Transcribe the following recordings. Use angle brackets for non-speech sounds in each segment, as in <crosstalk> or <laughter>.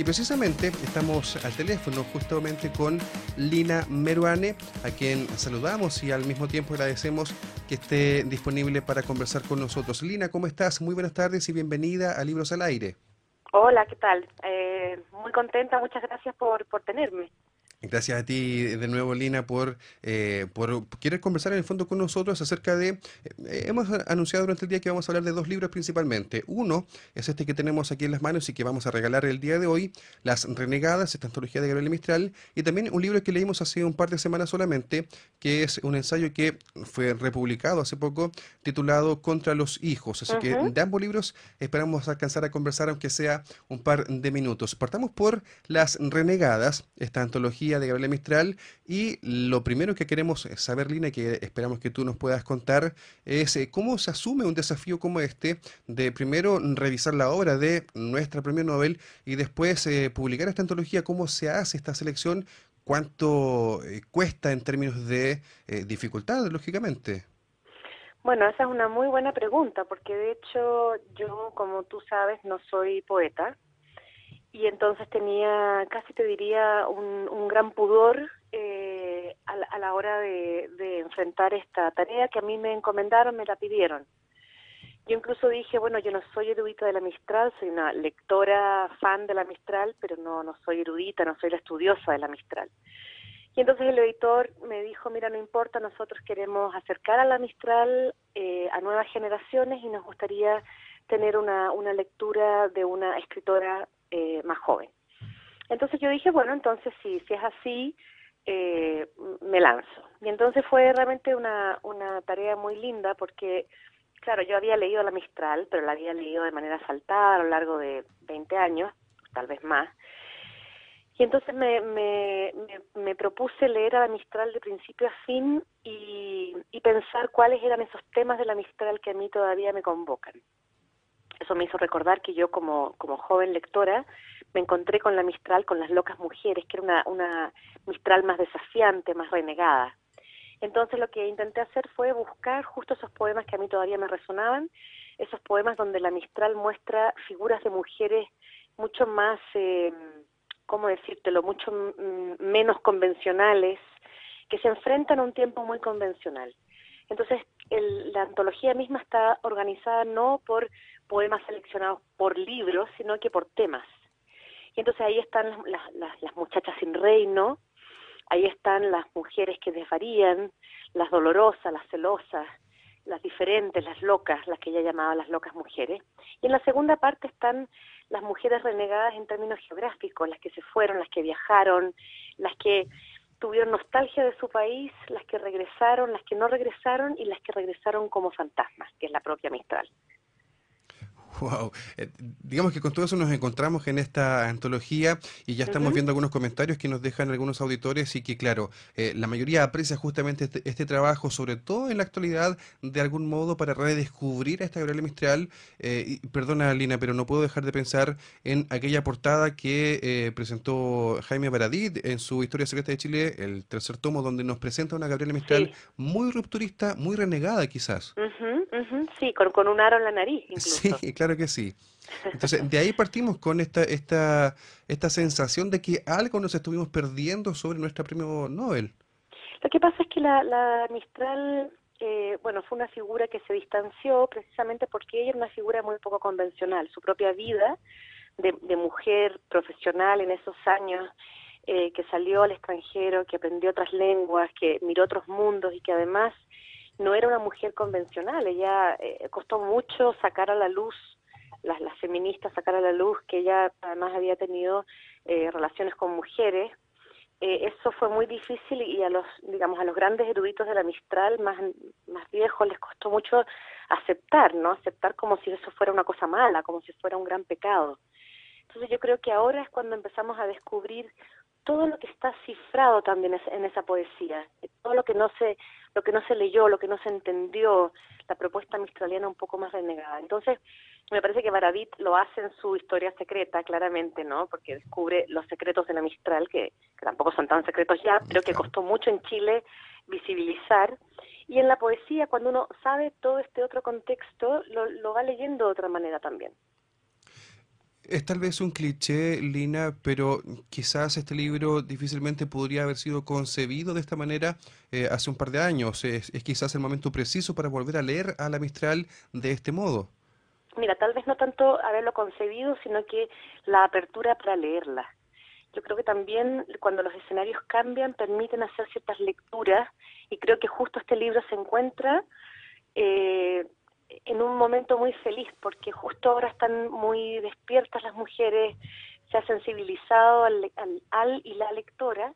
Y precisamente estamos al teléfono justamente con Lina Meruane, a quien saludamos y al mismo tiempo agradecemos que esté disponible para conversar con nosotros. Lina, ¿cómo estás? Muy buenas tardes y bienvenida a Libros al Aire. Hola, ¿qué tal? Eh, muy contenta, muchas gracias por, por tenerme. Gracias a ti de nuevo, Lina, por, eh, por querer conversar en el fondo con nosotros acerca de... Eh, hemos anunciado durante el día que vamos a hablar de dos libros principalmente. Uno es este que tenemos aquí en las manos y que vamos a regalar el día de hoy, Las Renegadas, esta antología de Gabriel Mistral, y también un libro que leímos hace un par de semanas solamente, que es un ensayo que fue republicado hace poco, titulado Contra los Hijos. Así que de ambos libros esperamos alcanzar a conversar, aunque sea un par de minutos. Partamos por Las Renegadas, esta antología de Gabriela Mistral. Y lo primero que queremos saber, Lina, que esperamos que tú nos puedas contar, es eh, cómo se asume un desafío como este de primero revisar la obra de nuestra premio Nobel y después eh, publicar esta antología, cómo se hace esta selección, cuánto eh, cuesta en términos de dificultad, lógicamente. Bueno, esa es una muy buena pregunta, porque de hecho yo, como tú sabes, no soy poeta, y entonces tenía, casi te diría, un, gran pudor eh, a, la, hora de, enfrentar esta tarea que a mí me encomendaron, me la pidieron. Yo incluso dije, bueno, yo no soy erudita de la Mistral, soy una lectora fan de la Mistral, pero no, no soy erudita, no soy la estudiosa de la Mistral. Y entonces el editor me dijo, mira, no importa, nosotros queremos acercar a la Mistral eh, a nuevas generaciones y nos gustaría tener una, una lectura de una escritora eh, más joven. Entonces yo dije, bueno, entonces si, si es así, eh, me lanzo. Y entonces fue realmente una, una tarea muy linda porque, claro, yo había leído la Mistral, pero la había leído de manera saltada a lo largo de 20 años, tal vez más. Y entonces me, me, me, propuse leer a la Mistral de principio a fin y, y pensar cuáles eran esos temas de la Mistral que a mí todavía me convocan. Eso me hizo recordar que yo como, como joven lectora me encontré con la Mistral, con las locas mujeres, que era una, una Mistral más desafiante, más renegada. Entonces lo que intenté hacer fue buscar justo esos poemas que a mí todavía me resonaban, esos poemas donde la Mistral muestra figuras de mujeres mucho más, eh, ¿cómo decírtelo?, mucho menos convencionales, que se enfrentan a un tiempo muy convencional. Entonces, la antología misma está organizada no por poemas seleccionados por libros, sino que por temas. Y entonces ahí están las, las, las muchachas sin reino, ahí están las mujeres que desvarían, las dolorosas, las celosas, las diferentes, las locas, las que ella llamaba las locas mujeres. Y en la segunda parte están las mujeres renegadas en términos geográficos, las que se fueron, las que viajaron, las que tuvieron nostalgia de su país, las que regresaron, las que no regresaron y las que regresaron como fantasmas, que es la propia Mistral. Wow. Eh, digamos que con todo eso nos encontramos en esta antología y ya estamos viendo algunos comentarios que nos dejan algunos auditores y que, claro, eh, la mayoría aprecia justamente este, este, trabajo, sobre todo en la actualidad, de algún modo para redescubrir a esta Gabriela Mistral. Eh, perdona, Lina, pero no puedo dejar de pensar en aquella portada que presentó Jaime Baradit en su Historia Secreta de Chile, el tercer tomo, donde nos presenta una Gabriela Mistral muy rupturista, muy renegada quizás. Sí, con, con un aro en la nariz incluso. Sí, <laughs> claro que sí. Entonces, de ahí partimos con esta, esta, esta sensación de que algo nos estuvimos perdiendo sobre nuestra premio Nobel. Lo que pasa es que la, la Mistral, eh, bueno, fue una figura que se distanció precisamente porque ella era una figura muy poco convencional. Su propia vida de, de mujer profesional en esos años, eh, que salió al extranjero, que aprendió otras lenguas, que miró otros mundos y que además no era una mujer convencional. Ella eh, costó mucho sacar a la luz las, las feministas sacar a la luz que ella además había tenido eh, relaciones con mujeres. Eh, eso fue muy difícil y a los, digamos, a los grandes eruditos de la Mistral más, más viejos les costó mucho aceptar, ¿no? Aceptar como si eso fuera una cosa mala, como si fuera un gran pecado. Entonces yo creo que ahora es cuando empezamos a descubrir todo lo que está cifrado también en esa poesía, todo lo que no se, lo que no se leyó, lo que no se entendió, la propuesta mistraliana un poco más renegada. Entonces, me parece que Baradit lo hace en su historia secreta, claramente, ¿no? Porque descubre los secretos de la Mistral, que, tampoco son tan secretos ya, pero que costó mucho en Chile visibilizar. Y en la poesía, cuando uno sabe todo este otro contexto, lo, lo va leyendo de otra manera también. Es tal vez un cliché, Lina, pero quizás este libro difícilmente podría haber sido concebido de esta manera eh, hace un par de años. Es, quizás el momento preciso para volver a leer a la Mistral de este modo. Mira, tal vez no tanto haberlo concebido, sino que la apertura para leerla. Yo creo que también cuando los escenarios cambian permiten hacer ciertas lecturas y creo que justo este libro se encuentra eh, en un momento muy feliz porque justo ahora están muy despiertas las mujeres, se ha sensibilizado al, al, y la lectora,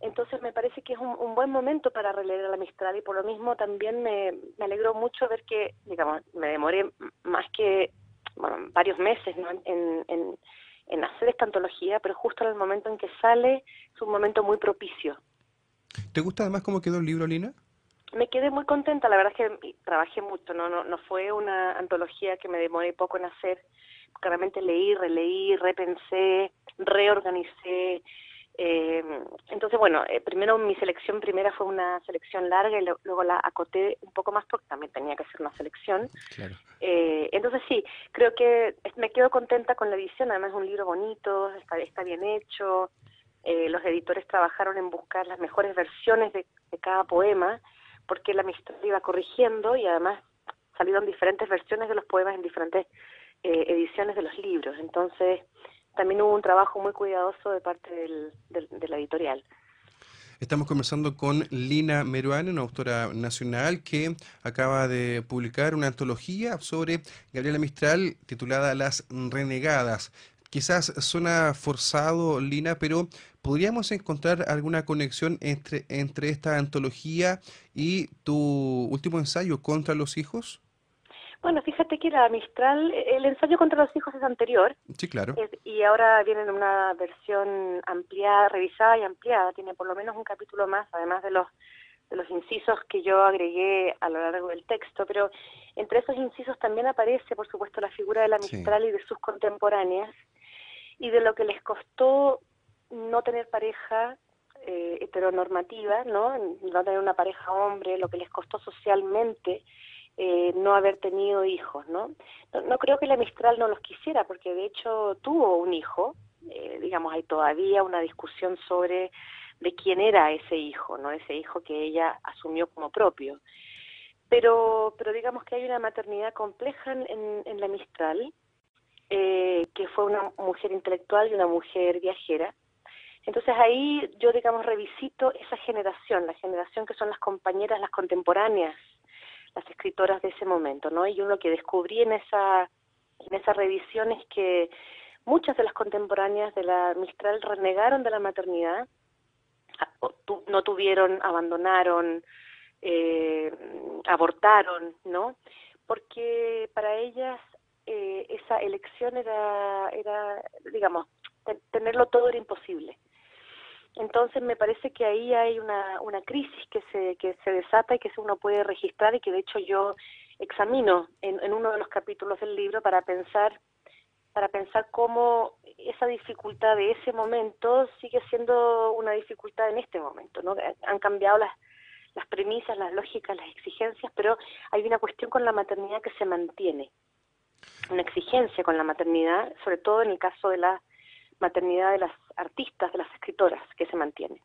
entonces me parece que es un, buen momento para releer a la Mistral y por lo mismo también me, alegró mucho ver que, digamos, me demoré más que bueno, varios meses en, en, en hacer esta antología, pero justo en el momento en que sale es un momento muy propicio. ¿Te gusta además cómo quedó el libro, Lina? Me quedé muy contenta, la verdad es que trabajé mucho, no, no, no fue una antología que me demoré poco en hacer, claramente leí, releí, repensé, reorganicé, eh, entonces bueno, eh, primero mi selección primera fue una selección larga y luego la acoté un poco más porque también tenía que ser una selección. Eh, entonces sí, creo que me quedo contenta con la edición, además es un libro bonito, está, está bien hecho, los editores trabajaron en buscar las mejores versiones de cada poema porque la Mistral iba corrigiendo y además salieron diferentes versiones de los poemas en diferentes eh, ediciones de los libros. Entonces, también hubo un trabajo muy cuidadoso de parte del, de la editorial. Estamos conversando con Lina Meruane, una autora nacional que acaba de publicar una antología sobre Gabriela Mistral titulada Las Renegadas. Quizás suena forzado, Lina, pero ¿podríamos encontrar alguna conexión entre, entre esta antología y tu último ensayo contra los hijos? Bueno, fíjate que la Mistral, el ensayo contra los hijos es anterior. Sí, claro. y ahora viene en una versión ampliada, revisada y ampliada. Tiene por lo menos un capítulo más, además de los de los incisos que yo agregué a lo largo del texto. Pero entre esos incisos también aparece, por supuesto, la figura de la Mistral y de sus contemporáneas y de lo que les costó no tener pareja eh, heteronormativa, ¿no? No tener una pareja hombre, lo que les costó socialmente eh, no haber tenido hijos, ¿no? ¿no? creo que la Mistral no los quisiera, porque de hecho tuvo un hijo, eh, digamos, hay todavía una discusión sobre de quién era ese hijo, ¿no? Ese hijo que ella asumió como propio. Pero, pero digamos que hay una maternidad compleja en, en la Mistral, eh, que fue una mujer intelectual y una mujer viajera. Entonces ahí yo, digamos, revisito esa generación, la generación que son las compañeras, las contemporáneas, las escritoras de ese momento, ¿no? Y yo lo que descubrí en esa, en revisión es que muchas de las contemporáneas de la Mistral renegaron de la maternidad, no tuvieron, abandonaron, eh, abortaron, ¿no? Porque para ellas eh, esa elección era, era digamos, tenerlo todo era imposible. Entonces me parece que ahí hay una, una crisis que se, que se desata y que uno puede registrar y que de hecho yo examino en, uno de los capítulos del libro para pensar para pensar cómo esa dificultad de ese momento sigue siendo una dificultad en este momento, ¿no? Han cambiado las, las premisas, las lógicas, las exigencias, pero hay una cuestión con la maternidad que se mantiene una exigencia con la maternidad, sobre todo en el caso de la maternidad de las artistas, de las escritoras, que se mantiene.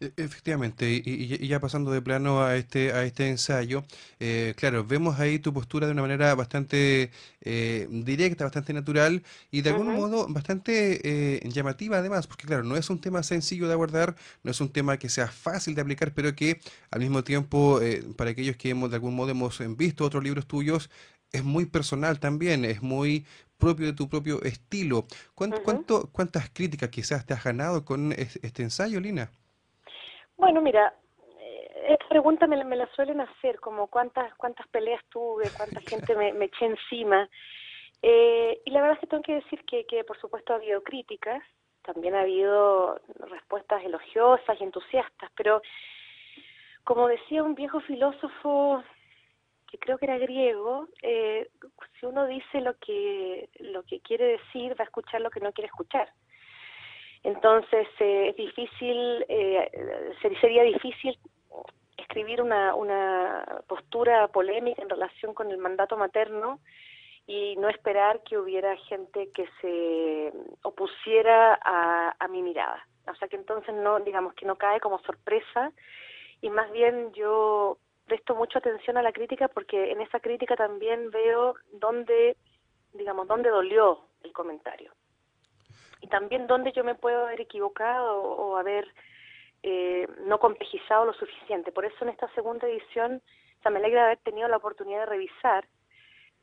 E, efectivamente, y, ya pasando de plano a este a este ensayo, eh, claro, vemos ahí tu postura de una manera bastante eh, directa, bastante natural y de algún modo bastante eh, llamativa además, porque claro, no es un tema sencillo de abordar, no es un tema que sea fácil de aplicar, pero que al mismo tiempo, para aquellos que hemos, de algún modo hemos visto otros libros tuyos, es muy personal también, es muy propio de tu propio estilo. ¿Cuánto, ¿Cuántas críticas quizás te has ganado con este ensayo, Lina? Bueno, mira, eh, esta pregunta me, la suelen hacer, como cuántas cuántas peleas tuve, cuánta <laughs> gente me, eché encima. Eh, y la verdad es que tengo que decir que, que, por supuesto, ha habido críticas, también ha habido respuestas elogiosas y entusiastas, pero como decía un viejo filósofo que creo que era griego, eh, si uno dice lo que lo que quiere decir, va a escuchar lo que no quiere escuchar. Entonces eh, es difícil, eh, sería difícil escribir una, una postura polémica en relación con el mandato materno y no esperar que hubiera gente que se opusiera a, a mi mirada. O sea que entonces no, digamos que no cae como sorpresa y más bien yo presto mucha atención a la crítica porque en esa crítica también veo dónde, digamos, dónde dolió el comentario. Y también dónde yo me puedo haber equivocado o, haber eh, no complejizado lo suficiente. Por eso en esta segunda edición, o sea, me alegra haber tenido la oportunidad de revisar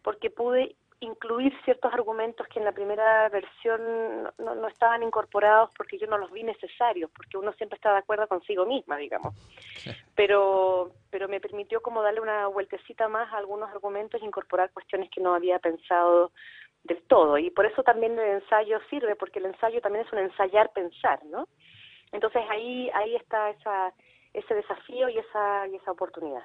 porque pude incluir ciertos argumentos que en la primera versión no, no, estaban incorporados porque yo no los vi necesarios, porque uno siempre está de acuerdo consigo misma, digamos. Pero, pero me permitió como darle una vueltecita más a algunos argumentos e incorporar cuestiones que no había pensado del todo. Y por eso también el ensayo sirve, porque el ensayo también es un ensayar pensar, ¿no? Entonces ahí, ahí está esa, ese desafío y esa, y esa oportunidad.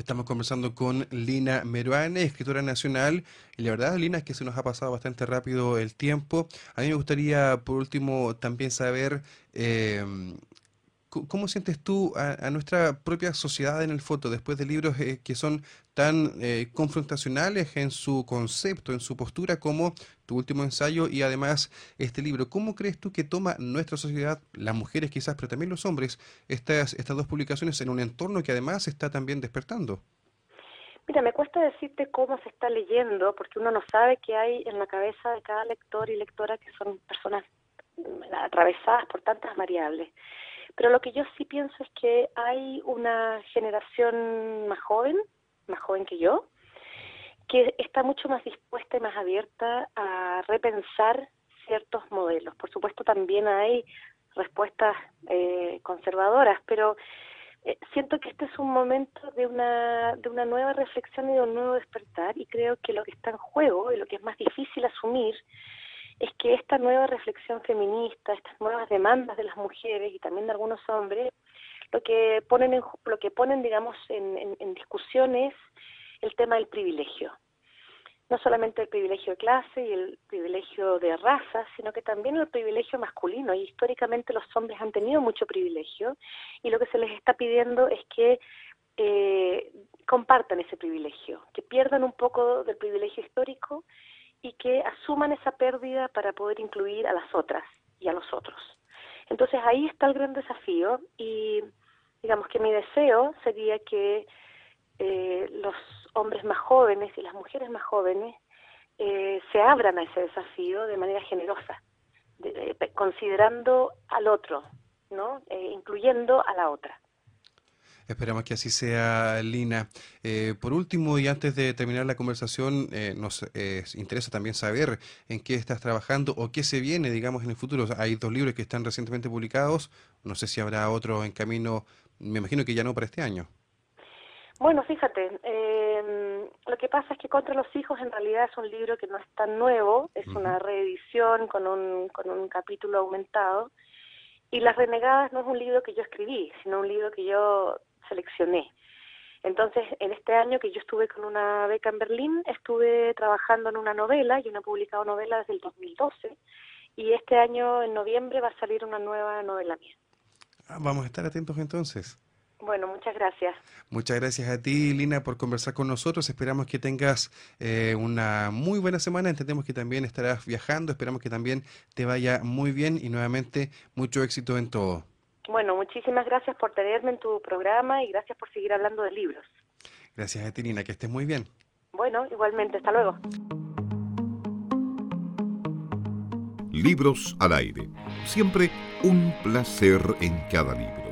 Estamos conversando con Lina Meruane, escritora nacional. Y la verdad, Lina, es que se nos ha pasado bastante rápido el tiempo. A mí me gustaría, por último, también saber eh, ¿Cómo sientes tú a, nuestra propia sociedad en el foto después de libros eh, que son tan eh, confrontacionales en su concepto, en su postura, como tu último ensayo y además este libro? ¿Cómo crees tú que toma nuestra sociedad, las mujeres quizás, pero también los hombres, estas, estas dos publicaciones en un entorno que además está también despertando? Mira, me cuesta decirte cómo se está leyendo, porque uno no sabe qué hay en la cabeza de cada lector y lectora que son personas mm, atravesadas por tantas variables. Pero lo que yo sí pienso es que hay una generación más joven, más joven que yo, que está mucho más dispuesta y más abierta a repensar ciertos modelos. Por supuesto, también hay respuestas eh, conservadoras, pero eh, siento que este es un momento de una, de una nueva reflexión y de un nuevo despertar y creo que lo que está en juego y lo que es más difícil asumir es que esta nueva reflexión feminista, estas nuevas demandas de las mujeres y también de algunos hombres, lo que ponen, en, lo que ponen digamos, en, en, discusión es el tema del privilegio. No solamente el privilegio de clase y el privilegio de raza, sino que también el privilegio masculino. Y históricamente los hombres han tenido mucho privilegio y lo que se les está pidiendo es que eh, compartan ese privilegio, que pierdan un poco del privilegio histórico que asuman esa pérdida para poder incluir a las otras y a los otros. Entonces ahí está el gran desafío y digamos que mi deseo sería que eh, los hombres más jóvenes y las mujeres más jóvenes eh, se abran a ese desafío de manera generosa, considerando al otro, ¿no? Eh, incluyendo a la otra. Esperamos que así sea, Lina. Eh, por último, y antes de terminar la conversación, eh, nos eh, interesa también saber en qué estás trabajando o qué se viene, digamos, en el futuro. hay dos libros que están recientemente publicados. No sé si habrá otro en camino. Me imagino que ya no para este año. Bueno, fíjate, em, lo que pasa es que Contra los Hijos en realidad es un libro que no es tan nuevo, es una reedición con un, con un capítulo aumentado. Y Las Renegadas no es un libro que yo escribí, sino un libro que yo seleccioné. Entonces, en este año que yo estuve con una beca en Berlín, estuve trabajando en una novela, yo no he publicado novela desde el 2012, y este año, en noviembre, va a salir una nueva novela mía. Ah, vamos a estar atentos entonces. Bueno, muchas gracias. Muchas gracias a ti, Lina, por conversar con nosotros. Esperamos que tengas eh, una muy buena semana. Entendemos que también estarás viajando. Esperamos que también te vaya muy bien y nuevamente mucho éxito en todo. Bueno, muchísimas gracias por tenerme en tu programa y gracias por seguir hablando de libros. Gracias a ti, Nina, que estés muy bien. Bueno, igualmente, hasta luego. Libros al aire. Siempre un placer en cada libro.